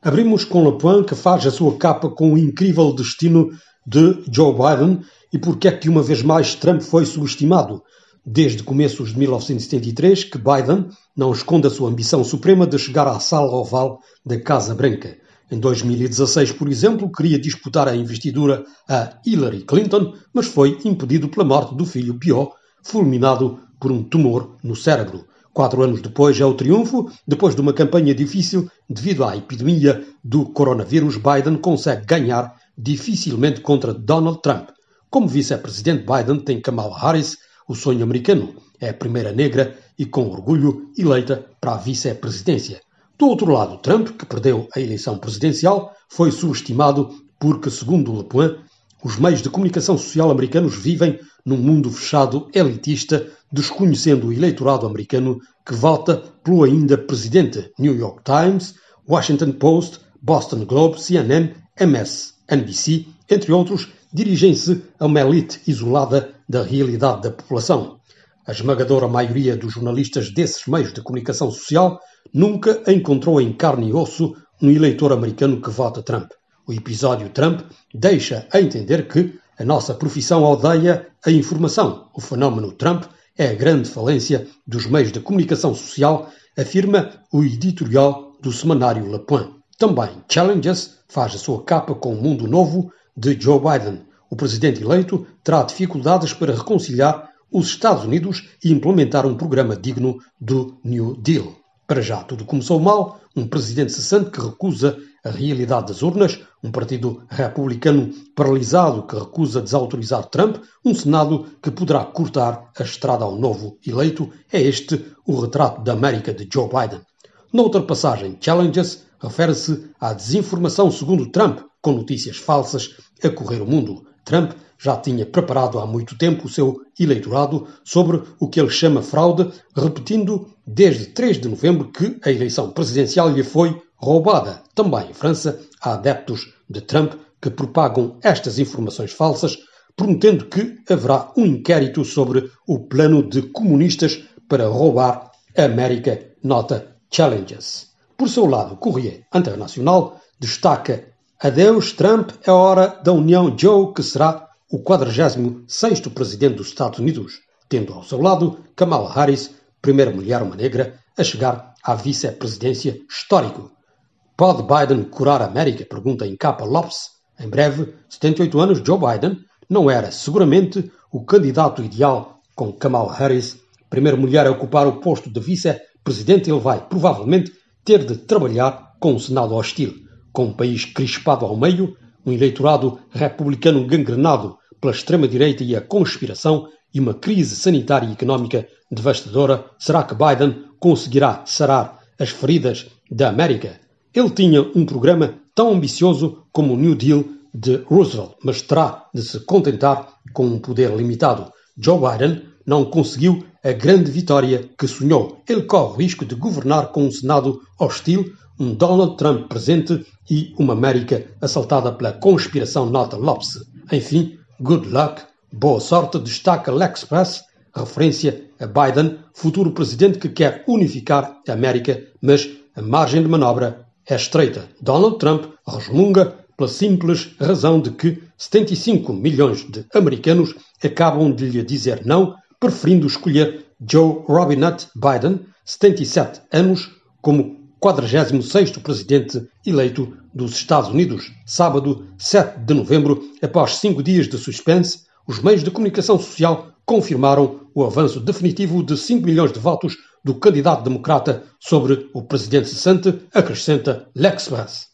Abrimos com Le Point, que faz a sua capa com o incrível destino de Joe Biden e porque é que uma vez mais Trump foi subestimado. Desde começos de 1973 que Biden não esconde a sua ambição suprema de chegar à sala oval da Casa Branca. Em 2016, por exemplo, queria disputar a investidura a Hillary Clinton, mas foi impedido pela morte do filho Pio, fulminado por um tumor no cérebro. Quatro anos depois é o triunfo. Depois de uma campanha difícil devido à epidemia do coronavírus, Biden consegue ganhar dificilmente contra Donald Trump. Como vice-presidente, Biden tem Kamala Harris, o sonho americano. É a primeira negra e, com orgulho, eleita para a vice-presidência. Do outro lado, Trump, que perdeu a eleição presidencial, foi subestimado porque, segundo Le Point, os meios de comunicação social americanos vivem num mundo fechado elitista, desconhecendo o eleitorado americano que vota pelo ainda presidente New York Times, Washington Post, Boston Globe, CNN, MSNBC, entre outros, dirigem-se a uma elite isolada da realidade da população. A esmagadora maioria dos jornalistas desses meios de comunicação social nunca encontrou em carne e osso um eleitor americano que vota Trump. O episódio Trump deixa a entender que a nossa profissão odeia a informação. O fenómeno Trump é a grande falência dos meios de comunicação social, afirma o editorial do semanário Le Point. Também Challenges faz a sua capa com o mundo novo de Joe Biden. O presidente eleito terá dificuldades para reconciliar os Estados Unidos e implementar um programa digno do New Deal. Para já, tudo começou mal. Um presidente cessante que recusa a realidade das urnas, um partido republicano paralisado que recusa desautorizar Trump, um Senado que poderá cortar a estrada ao novo eleito. É este o retrato da América de Joe Biden. Noutra passagem, Challenges refere-se à desinformação segundo Trump, com notícias falsas a correr o mundo. Trump já tinha preparado há muito tempo o seu eleitorado sobre o que ele chama fraude, repetindo desde 3 de novembro que a eleição presidencial lhe foi roubada. Também em França há adeptos de Trump que propagam estas informações falsas, prometendo que haverá um inquérito sobre o plano de comunistas para roubar a América, nota Challenges. Por seu lado, o Correio Internacional destaca Adeus Trump, é hora da união Joe, que será o 46º presidente dos Estados Unidos, tendo ao seu lado Kamala Harris, primeira mulher uma negra, a chegar à vice-presidência histórico. Pode Biden curar a América? Pergunta em capa Lopes. Em breve, 78 anos, Joe Biden não era seguramente o candidato ideal com Kamala Harris, primeira mulher a ocupar o posto de vice-presidente. Ele vai provavelmente ter de trabalhar com um Senado hostil, com um país crispado ao meio, um eleitorado republicano gangrenado pela extrema-direita e a conspiração e uma crise sanitária e económica devastadora, será que Biden conseguirá sarar as feridas da América? Ele tinha um programa tão ambicioso como o New Deal de Roosevelt, mas terá de se contentar com um poder limitado. Joe Biden não conseguiu a grande vitória que sonhou. Ele corre o risco de governar com um Senado hostil, um Donald Trump presente e uma América assaltada pela conspiração Nota Lopes. Enfim, good luck, boa sorte, destaca L'Express, referência a Biden, futuro presidente que quer unificar a América, mas a margem de manobra é estreita. Donald Trump resmunga pela simples razão de que 75 milhões de americanos acabam de lhe dizer não, preferindo escolher Joe Robinette Biden, 77 anos, como 46º presidente eleito dos Estados Unidos. Sábado, 7 de novembro, após cinco dias de suspense, os meios de comunicação social confirmaram o avanço definitivo de 5 milhões de votos do candidato democrata sobre o presidente cessante, acrescenta L'Express.